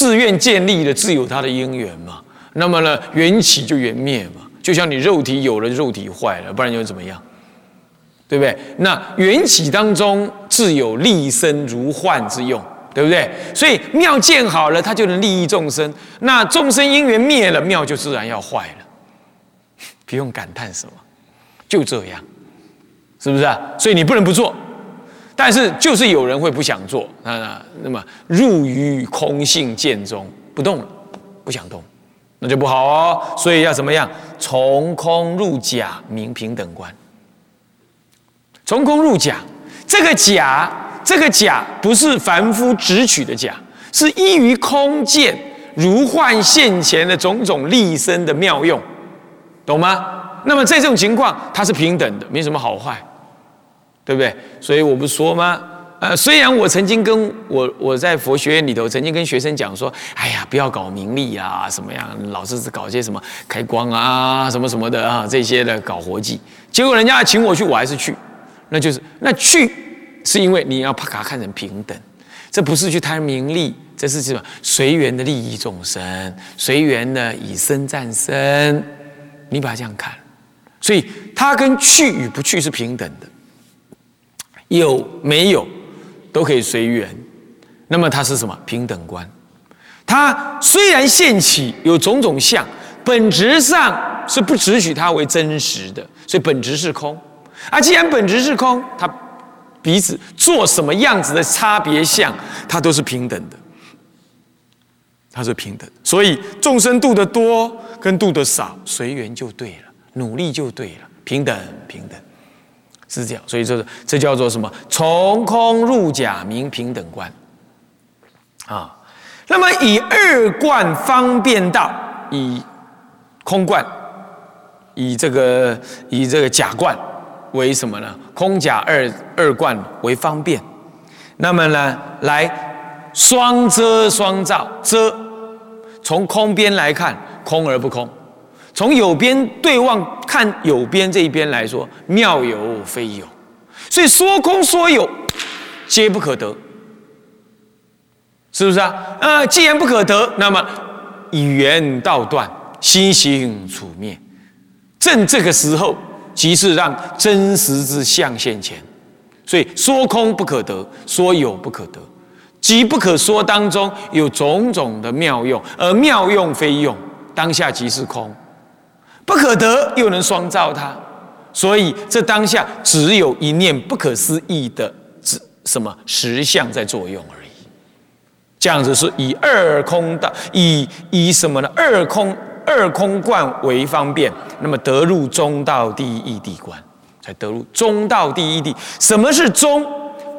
寺院建立的自有它的因缘嘛。那么呢，缘起就缘灭嘛。就像你肉体有了，肉体坏了，不然又怎么样？对不对？那缘起当中自有立身如幻之用，对不对？所以庙建好了，它就能利益众生。那众生因缘灭了，庙就自然要坏了，不用感叹什么，就这样，是不是啊？所以你不能不做。但是就是有人会不想做啊，那么入于空性见中不动了，不想动，那就不好哦。所以要怎么样？从空入假，名平等观。从空入假，这个假，这个假不是凡夫直取的假，是依于空见如幻现前的种种立身的妙用，懂吗？那么在这种情况，它是平等的，没什么好坏。对不对？所以我不说吗？呃，虽然我曾经跟我我在佛学院里头曾经跟学生讲说，哎呀，不要搞名利啊，什么样，老是搞些什么开光啊，什么什么的啊，这些的搞活计。结果人家请我去，我还是去，那就是那去是因为你要把它看成平等，这不是去贪名利，这是什么？随缘的利益众生，随缘的以身战身，你把它这样看，所以它跟去与不去是平等的。有没有都可以随缘，那么它是什么平等观？它虽然现起有种种相，本质上是不只许它为真实的，所以本质是空。啊既然本质是空，它彼此做什么样子的差别相，它都是平等的，它是平等。所以众生度的多跟度的少，随缘就对了，努力就对了，平等平等。是这样，所以这是这叫做什么？从空入假，名平等观。啊，那么以二观方便道，以空观，以这个以这个假观为什么呢？空假二二观为方便。那么呢，来双遮双照，遮从空边来看，空而不空。从有边对望看有边这一边来说，妙有非有，所以说空说有，皆不可得，是不是啊？啊，既然不可得，那么以缘道断，心行处灭，正这个时候，即是让真实之相现前。所以说空不可得，说有不可得，即不可说当中有种种的妙用，而妙用非用，当下即是空。不可得，又能双照它，所以这当下只有一念不可思议的什什么实相在作用而已。这样子是以二空的，以以什么呢？二空二空观为方便，那么得入中道第一义谛观，才得入中道第一地。什么是中？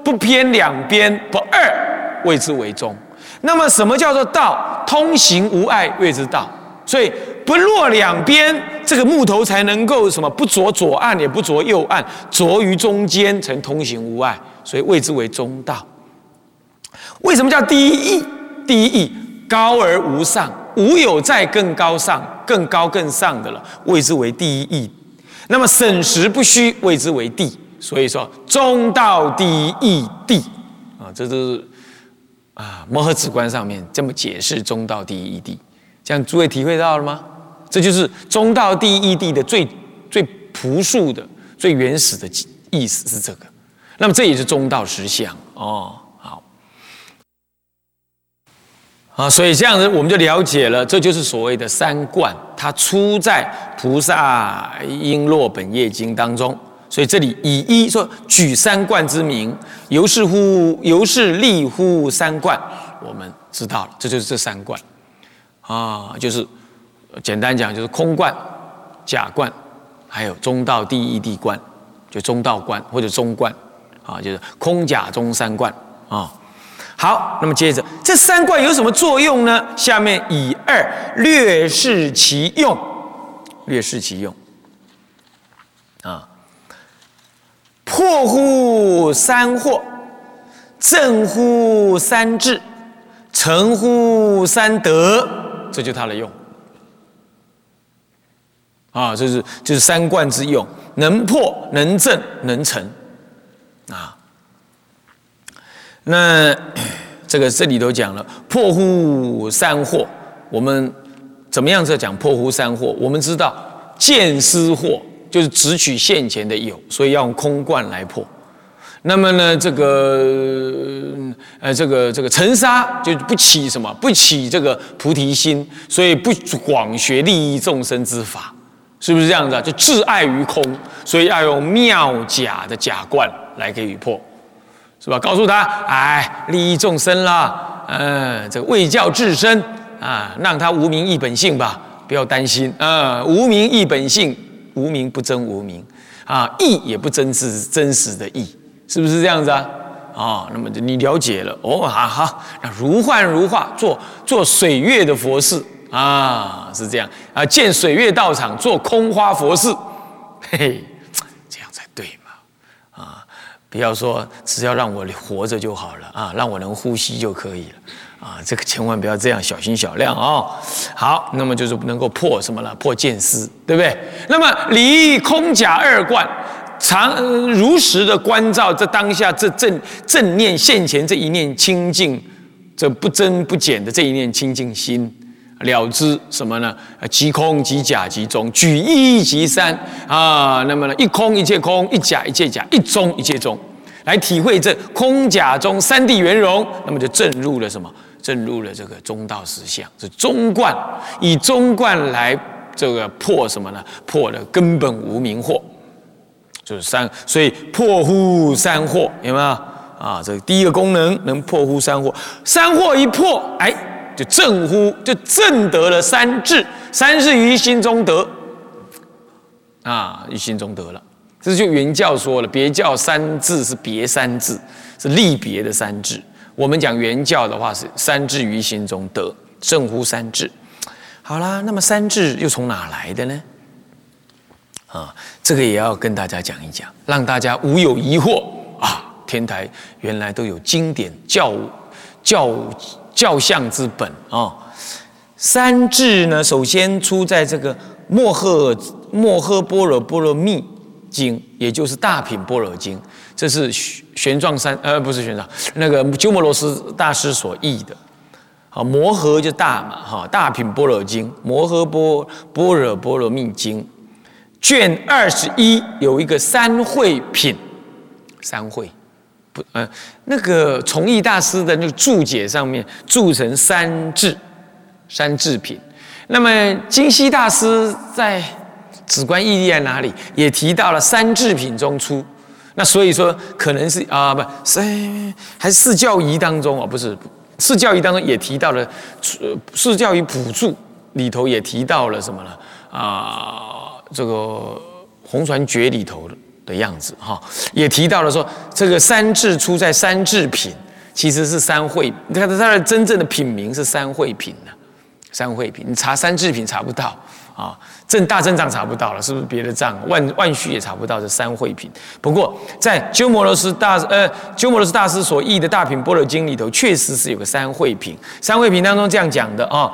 不偏两边，不二，谓之为中。那么什么叫做道？通行无碍，谓之道。所以不落两边，这个木头才能够什么？不着左岸，也不着右岸，着于中间，才通行无碍。所以谓之为中道。为什么叫第一义？第一义高而无上，无有再更高上、更高更上的了，谓之为第一义。那么审时不虚，谓之为地。所以说中道第一义地啊，这都是啊摩诃止观上面这么解释中道第一义地。这样诸位体会到了吗？这就是中道第一义谛的最最朴素的、最原始的意思是这个。那么这也是中道实相哦。好，啊，所以这样子我们就了解了，这就是所谓的三观，它出在《菩萨璎珞本业经》当中。所以这里以一说举三观之名，由是乎由是立乎三观，我们知道了，这就是这三观。啊，就是简单讲，就是空观、假观，还有中道第一谛观，就中道观或者中观，啊，就是空假中三观啊。好，那么接着这三观有什么作用呢？下面以二略示其用，略示其用啊，破乎三惑，正乎三智，成乎三德。这就它的用啊，这是就是三观之用，能破能正能成啊。那 这个这里头讲了破乎三惑，我们怎么样在讲破乎三惑？我们知道见思惑就是只取现前的有，所以要用空观来破。那么呢，这个呃，这个这个尘沙就不起什么，不起这个菩提心，所以不广学利益众生之法，是不是这样子？就自爱于空，所以要用妙假的假观来给予破，是吧？告诉他，哎，利益众生啦，嗯，这个为教治身啊，让他无名一本性吧，不要担心啊，无名一本性，无名不真无名啊，义也不真是真实的义。是不是这样子啊？啊，那么你了解了哦，好好，那如幻如化，做做水月的佛事啊，是这样啊，建水月道场，做空花佛事，嘿嘿，这样才对嘛啊！不要说只要让我活着就好了啊，让我能呼吸就可以了啊，这个千万不要这样，小心小量啊。好，那么就是能够破什么了？破见思，对不对？那么离空假二观。常如实的关照这当下这正正念现前这一念清净，这不增不减的这一念清净心，了知什么呢？即空即假即中，举一即三啊。那么呢，一空一切空，一假一切假，一中一切中，来体会这空假中三谛圆融，那么就正入了什么？正入了这个中道实相，是中观，以中观来这个破什么呢？破了根本无明惑。就是三，所以破乎三惑，有没有啊？这第一个功能能破乎三惑，三惑一破，哎，就正乎，就正得了三智，三智于心中得，啊，于心中得了。这就原教说了，别教三智是别三智，是立别的三智。我们讲原教的话是三智于心中得，正乎三智。好啦，那么三智又从哪来的呢？啊，这个也要跟大家讲一讲，让大家无有疑惑啊！天台原来都有经典教教教相之本啊。三智呢，首先出在这个《摩诃摩诃般若波罗蜜经》，也就是《大品般若经》，这是玄玄奘三呃，不是玄奘，那个鸠摩罗什大师所译的。好，摩诃就大嘛，哈，《大品般若经》，《摩诃般般若波罗蜜经》。卷二十一有一个三会品，三会不，呃，那个崇义大师的那个注解上面注成三智，三智品。那么金溪大师在止观义例在哪里也提到了三智品中出。那所以说可能是啊，不，是还是四教仪当中啊，不是四教仪当中也提到了，四教仪补注里头也提到了什么呢？啊。这个红船诀里头的的样子哈，也提到了说，这个三智出在三智品，其实是三会。你看它的真正的品名是三会品呢，三会品。你查三智品查不到啊，正大正藏查不到了，是不是别的藏？万万续也查不到这三会品。不过在鸠摩罗什大呃鸠摩罗什大师所译的大品般若经里头，确实是有个三会品。三会品当中这样讲的啊。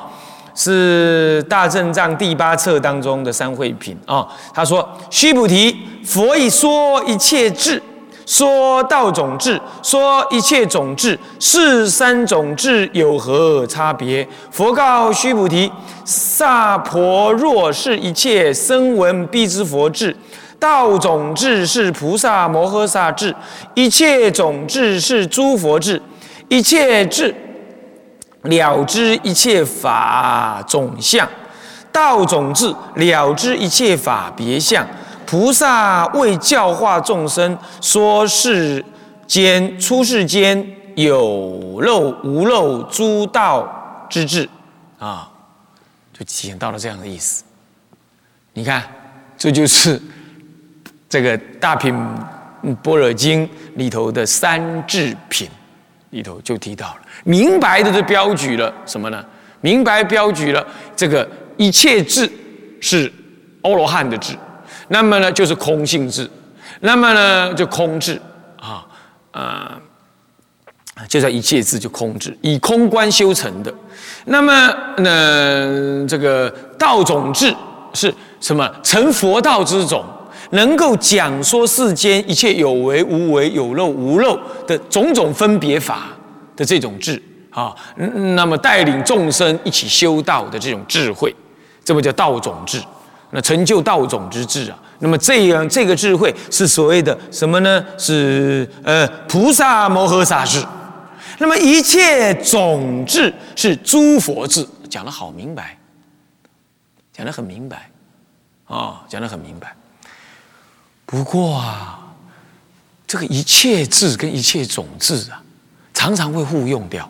是大正藏第八册当中的三会品啊。他说：“须菩提，佛以说一切智，说道种智，说一切种智，是三种智有何差别？”佛告须菩提：“萨婆若是一切声闻必知佛智，道种智是菩萨摩诃萨智，一切种智是诸佛智，一切智。”了知一切法总相，道种智了知一切法别相。菩萨为教化众生，说世间出世间有漏无漏诸道之智啊，就体现到了这样的意思。你看，这就是这个大品般若经里头的三智品。里头就提到了，明白的就标举了什么呢？明白标举了这个一切智是欧罗汉的智，那么呢就是空性智，那么呢就空智啊啊，就叫一切智就空智，以空观修成的。那么呢这个道种智是什么？成佛道之种。能够讲说世间一切有为无为、有漏无漏的种种分别法，的这种智啊，那么带领众生一起修道的这种智慧，这不叫道种智？那成就道种之智啊。那么这样这个智慧是所谓的什么呢？是呃菩萨摩诃萨智。那么一切种智是诸佛智，讲的好明白，讲的很明白啊，讲的很明白。不过啊，这个一切智跟一切种智啊，常常会互用掉。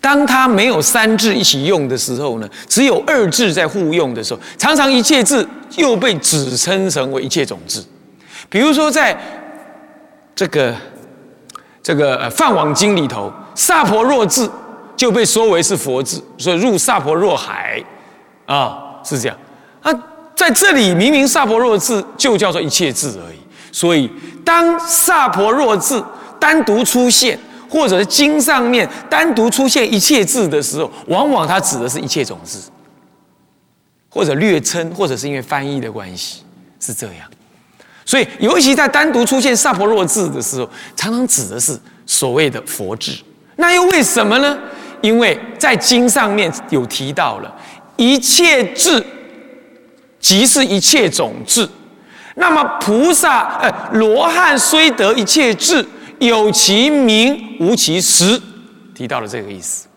当它没有三智一起用的时候呢，只有二智在互用的时候，常常一切智又被指称成为一切种智。比如说，在这个这个《梵网经》里头，萨婆若智就被说为是佛智，所以入萨婆若海啊，是这样。啊，在这里明明萨婆若智就叫做一切智而已。所以，当萨婆若智单独出现。或者是经上面单独出现一切字的时候，往往它指的是一切种子，或者略称，或者是因为翻译的关系是这样。所以，尤其在单独出现萨婆若字的时候，常常指的是所谓的佛智。那又为什么呢？因为在经上面有提到了一切智即是一切种智。那么菩萨呃罗汉虽得一切智。有其名无其实，提到了这个意思。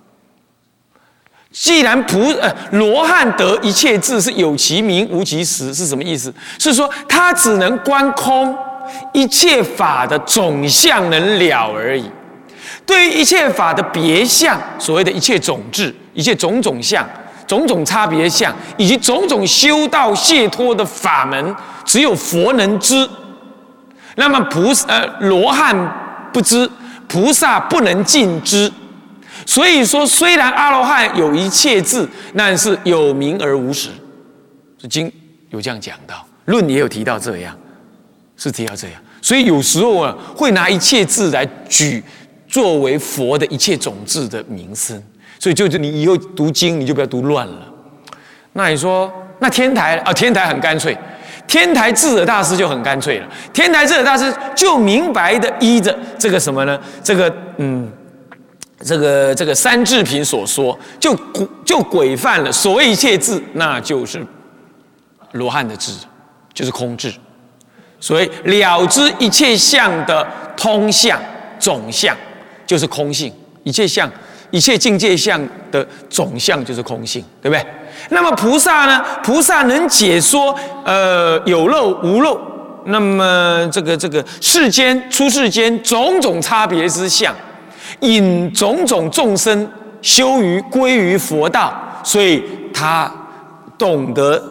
既然菩呃罗汉得一切智是有其名无其实，是什么意思？是说他只能观空，一切法的总相能了而已。对于一切法的别相，所谓的一切种智、一切种种相、种种差别相，以及种种修道解脱的法门，只有佛能知。那么菩呃罗汉。不知菩萨不能尽知，所以说虽然阿罗汉有一切智，但是有名而无实。这经有这样讲到，论也有提到这样，是提到这样。所以有时候啊，会拿一切智来举作为佛的一切种智的名声。所以就是你以后读经，你就不要读乱了。那你说，那天台啊，天台很干脆。天台智者大师就很干脆了，天台智者大师就明白的依着这个什么呢？这个嗯，这个这个三智品所说，就就规范了。所谓一切智，那就是罗汉的智，就是空智。所以了知一切相的通相总相，就是空性。一切相，一切境界相的总相就是空性，对不对？那么菩萨呢？菩萨能解说，呃，有漏无漏。那么这个这个世间出世间种种差别之相，引种种众生修于归于佛道，所以他懂得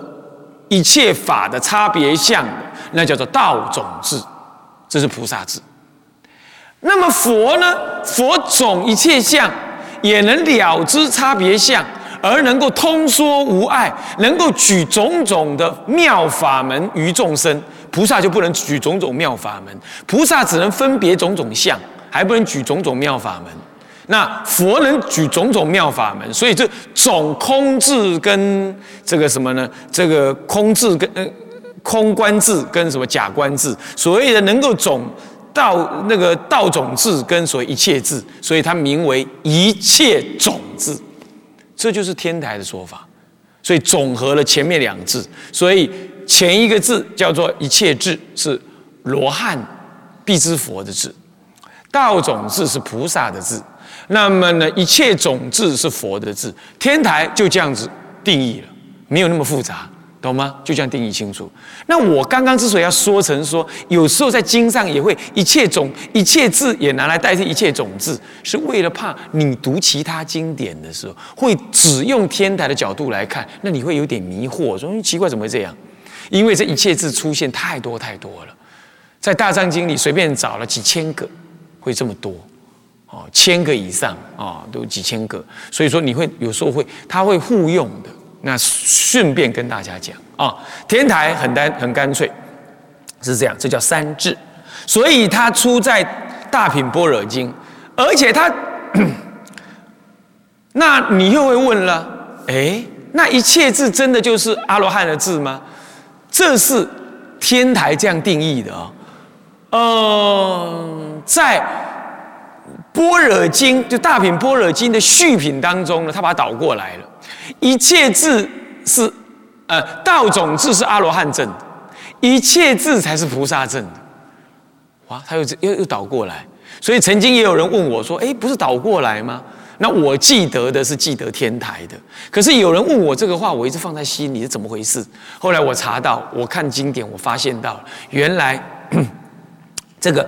一切法的差别相，那叫做道种智，这是菩萨智。那么佛呢？佛种一切相，也能了知差别相。而能够通说无碍，能够举种种的妙法门于众生，菩萨就不能举种种妙法门，菩萨只能分别种种相，还不能举种种妙法门。那佛能举种种妙法门，所以这总空智跟这个什么呢？这个空智跟呃空观智跟什么假观智，所谓的能够总道那个道种智跟所谓一切智，所以它名为一切种智。这就是天台的说法，所以总和了前面两字，所以前一个字叫做一切智，是罗汉必知佛的智；道种智是菩萨的智。那么呢，一切种智是佛的智。天台就这样子定义了，没有那么复杂。懂吗？就这样定义清楚。那我刚刚之所以要说成说，有时候在经上也会一切种一切字也拿来代替一切种字，是为了怕你读其他经典的时候，会只用天台的角度来看，那你会有点迷惑，说奇怪怎么会这样？因为这一切字出现太多太多了，在大藏经里随便找了几千个，会这么多哦，千个以上啊，都几千个，所以说你会有时候会他会互用的。那顺便跟大家讲啊，天台很单很干脆，是这样，这叫三智，所以它出在大品般若经，而且它，那你又会问了，哎，那一切字真的就是阿罗汉的字吗？这是天台这样定义的啊，嗯，在般若经就大品般若经的续品当中呢，他把它倒过来了。一切智是呃道种智是阿罗汉证，一切智才是菩萨证。哇，他又又又倒过来。所以曾经也有人问我说：“哎，不是倒过来吗？”那我记得的是记得天台的。可是有人问我这个话，我一直放在心里是怎么回事？后来我查到，我看经典，我发现到原来 这个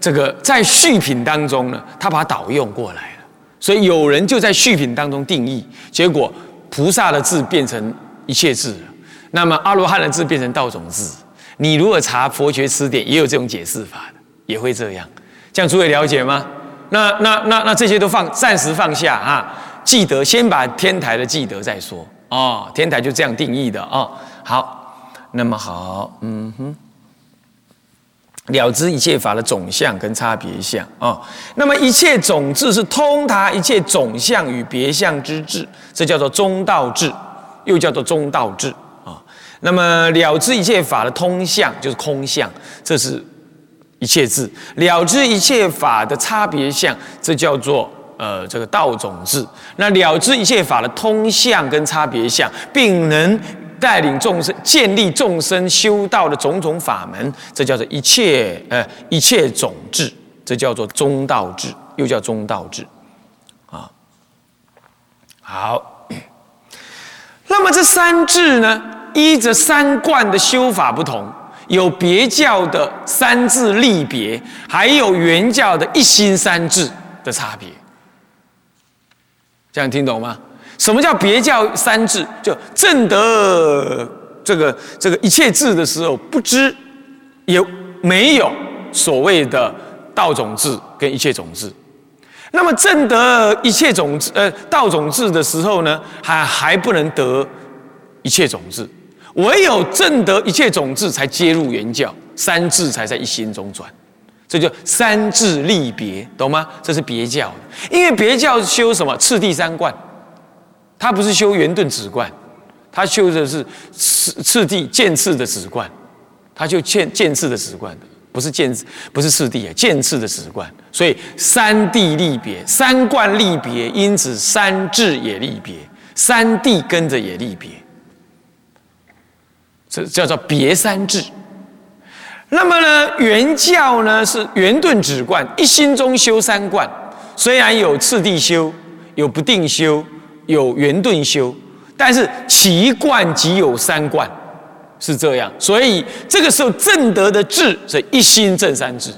这个在续品当中呢，他把它导用过来了。所以有人就在续品当中定义，结果菩萨的字变成一切字了，那么阿罗汉的字变成道种字。你如果查佛学词典，也有这种解释法的，也会这样。这样诸位了解吗？那那那那这些都放暂时放下啊，记得先把天台的记得再说哦。天台就这样定义的哦。好，那么好，嗯哼，了知一切法的总相跟差别相啊。那么一切总智是通达一切总相与别相之智，这叫做中道智，又叫做中道智啊。那么了知一切法的通相就是空相，这是。一切智了知一切法的差别相，这叫做呃这个道种智。那了知一切法的通相跟差别相，并能带领众生建立众生修道的种种法门，这叫做一切呃一切种智，这叫做中道智，又叫中道智。啊，好。那么这三智呢，依着三观的修法不同。有别教的三字立别，还有原教的一心三智的差别，这样听懂吗？什么叫别教三智？就正得这个这个一切智的时候，不知也没有所谓的道种智跟一切种智。那么正得一切种智呃道种智的时候呢，还还不能得一切种智。唯有正得一切种智，才接入原教，三智才在一心中转，这就三智立别，懂吗？这是别教，因为别教修什么次第三观，他不是修圆顿止观，他修的是次次第渐次的止观，他就渐渐次的止观的，不是渐不是次第啊，渐次的止观，所以三谛立别，三观立别，因此三智也立别，三谛跟着也立别。这叫做别三智。那么呢，原教呢是圆顿止观，一心中修三观。虽然有次第修，有不定修，有圆顿修，但是其观即有三观，是这样。所以这个时候正德的智是一心正三智，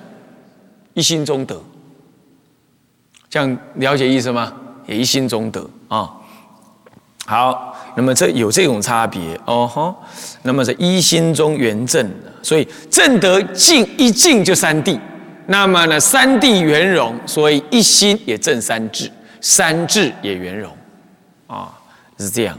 一心中德。这样了解意思吗？也一心中德啊。好。那么这有这种差别哦吼，那么在一心中圆正，所以正德静一静就三谛，那么呢三谛圆融，所以一心也正三智，三智也圆融，啊是这样。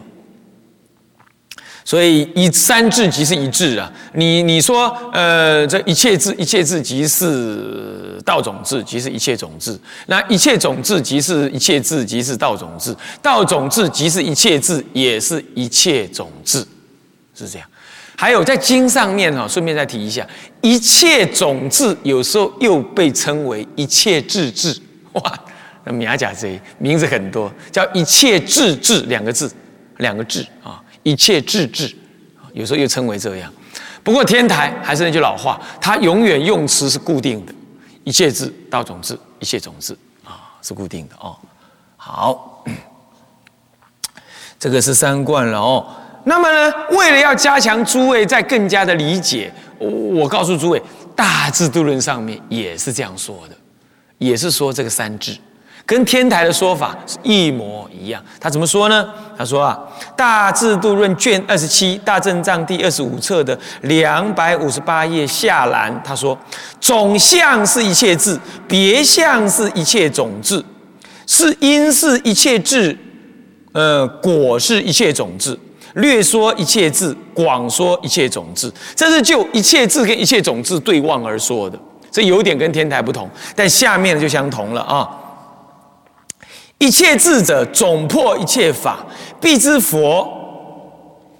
所以一三智即是一智啊！你你说，呃，这一切智，一切智即是道种智，即是一切种智。那一切种智即是一切智，即是道种智。道种智即是一切智，也是一切种智，是这样。还有在经上面哈，顺便再提一下，一切种智有时候又被称为一切智智。哇，那米亚甲贼名字很多，叫一切智智两个字，两个智啊。一切智智，有时候又称为这样。不过天台还是那句老话，它永远用词是固定的，一切智到种智，一切种智啊，是固定的哦。好，这个是三观了哦。那么呢，为了要加强诸位在更加的理解，我告诉诸位，《大智度论》上面也是这样说的，也是说这个三智。跟天台的说法是一模一样。他怎么说呢？他说啊，《大智度论》卷二十七，《大正藏》第二十五册的两百五十八页下栏，他说：总相是一切智，别相是一切种智，是因是一切智，呃，果是一切种智。略说一切智，广说一切种智，这是就一切智跟一切种智对望而说的。这有点跟天台不同，但下面就相同了啊。一切智者，总破一切法，必知佛。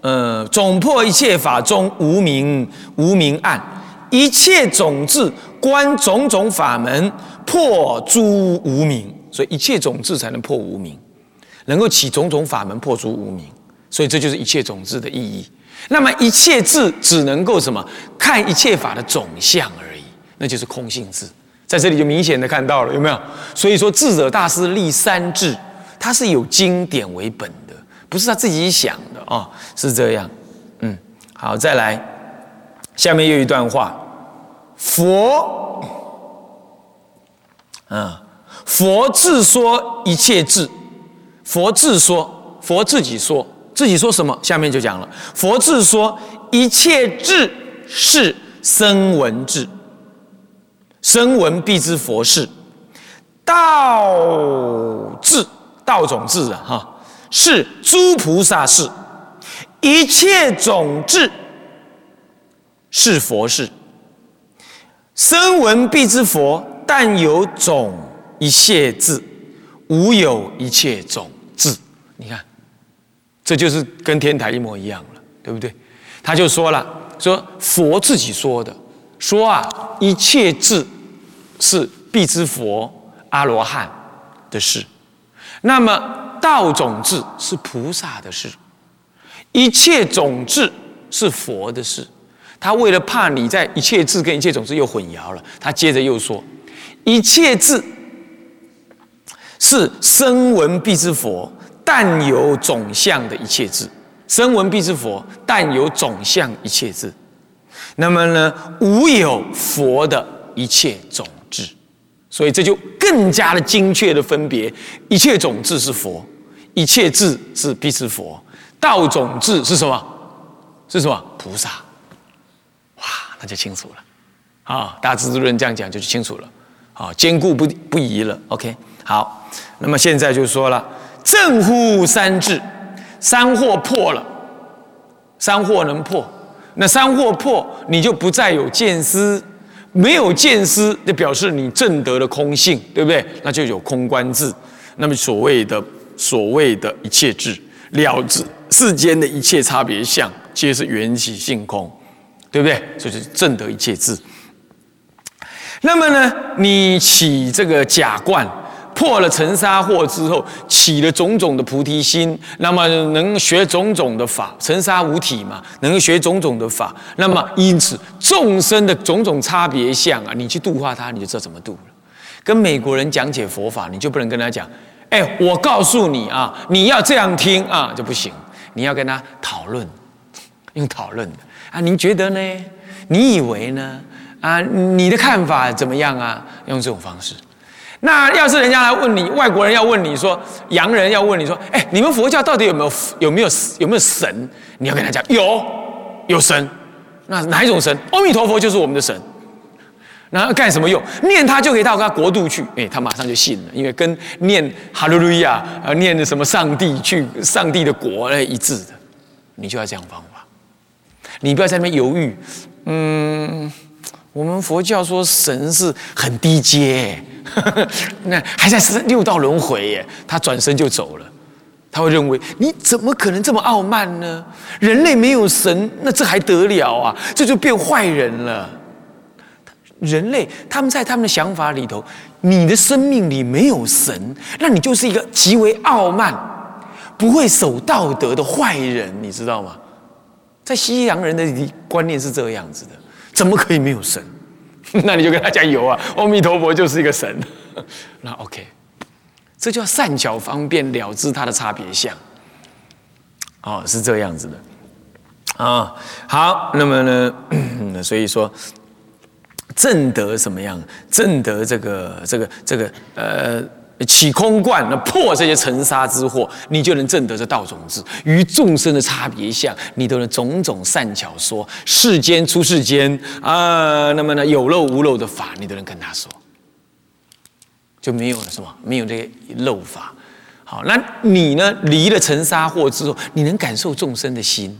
呃，总破一切法中无明无明暗，一切种智观种种法门，破诸无明。所以一切种智才能破无明，能够起种种法门破诸无明。所以这就是一切种智的意义。那么一切智只能够什么？看一切法的总相而已，那就是空性智。在这里就明显的看到了，有没有？所以说智者大师立三智，他是有经典为本的，不是他自己想的啊，是这样。嗯，好，再来，下面又一段话，佛，啊，佛自说一切智，佛自说，佛自己说。自己说什么？下面就讲了。佛自说一切智是声闻智，声闻必知佛事。道智道种智啊，哈，是诸菩萨事，一切种智是佛事。声闻必知佛，但有种一切智，无有一切种智。你看。这就是跟天台一模一样了，对不对？他就说了，说佛自己说的，说啊，一切智是必知佛阿罗汉的事，那么道种智是菩萨的事，一切种智是佛的事。他为了怕你在一切智跟一切种智又混淆了，他接着又说，一切智是声闻必知佛。但有种相的一切智，声闻必知佛；但有种相一切智，那么呢，无有佛的一切种，所以这就更加的精确的分别：一切种智是佛，一切智是必是佛，道种智是什么？是什么？菩萨。哇，那就清楚了。啊，大智度论这样讲就清楚了。啊，坚固不不疑了。OK，好，那么现在就说了。正乎三智，三惑破了，三惑能破，那三惑破，你就不再有见思，没有见思，就表示你正得了空性，对不对？那就有空观智。那么所谓的所谓的一切智了知世间的一切差别相，皆是缘起性空，对不对？所以是正得一切智。那么呢，你起这个假观。破了尘沙惑之后，起了种种的菩提心，那么能学种种的法。尘沙无体嘛，能学种种的法。那么因此众生的种种差别相啊，你去度化他，你就知道怎么度了。跟美国人讲解佛法，你就不能跟他讲，哎，我告诉你啊，你要这样听啊，就不行。你要跟他讨论，用讨论的啊，您觉得呢？你以为呢？啊，你的看法怎么样啊？用这种方式。那要是人家来问你，外国人要问你说，洋人要问你说，哎，你们佛教到底有没有有没有有没有神？你要跟他讲，有，有神。那哪一种神？阿弥陀佛就是我们的神。那干什么用？念他就可以到他国度去。哎，他马上就信了，因为跟念哈利路亚啊，念什么上帝去上帝的国来一致的。你就要这样方法，你不要在那边犹豫。嗯，我们佛教说神是很低阶。那还在六道轮回耶，他转身就走了。他会认为你怎么可能这么傲慢呢？人类没有神，那这还得了啊？这就变坏人了。人类他们在他们的想法里头，你的生命里没有神，那你就是一个极为傲慢、不会守道德的坏人，你知道吗？在西洋人的观念是这样子的，怎么可以没有神？那你就跟他讲有啊，阿弥陀佛就是一个神。那 OK，这叫善巧方便了知它的差别相。哦，是这样子的。啊，好，那么呢，所以说正德什么样？正德这个这个这个呃。起空观，那破这些尘沙之祸，你就能证得这道种子。与众生的差别相，你都能种种善巧说。世间出世间啊，那么呢有漏无漏的法，你都能跟他说，就没有了是吧，没有这些漏法。好，那你呢离了尘沙祸之后，你能感受众生的心，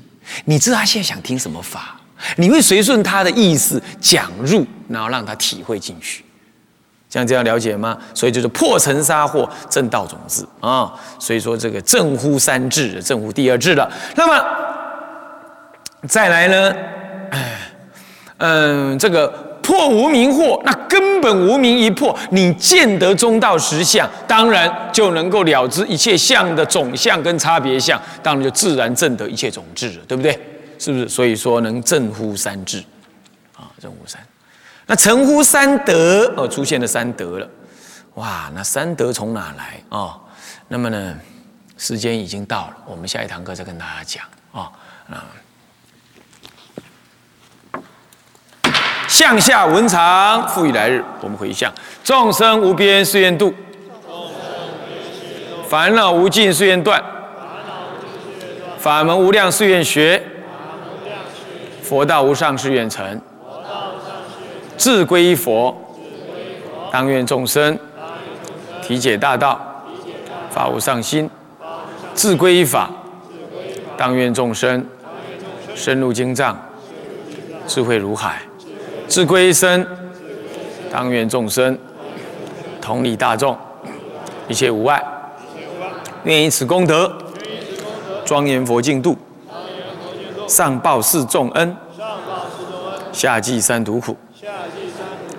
你知道他现在想听什么法，你会随顺他的意思讲入，然后让他体会进去。像这样了解吗？所以就是破尘沙惑正道种子啊。所以说这个正乎三智，正乎第二智了。那么再来呢？嗯，这个破无明惑，那根本无明一破，你见得中道实相，当然就能够了知一切相的总相跟差别相，当然就自然证得一切种智了，对不对？是不是？所以说能正乎三智，啊，正乎三。那成乎三德哦，出现了三德了，哇，那三德从哪来啊？那么呢，时间已经到了，我们下一堂课再跟大家讲啊啊。向下文长，复以来日，我们回向众生无边誓愿度，烦恼无尽誓愿断，法门无量誓愿学，佛道无上誓愿成。自归佛，当愿众生体解大道，法无上心；自归法，当愿众生深入经藏，智慧如海；自归身，当愿众生同理大众，一切无碍。愿以此功德，庄严佛净土，上报四重恩，下济三途苦。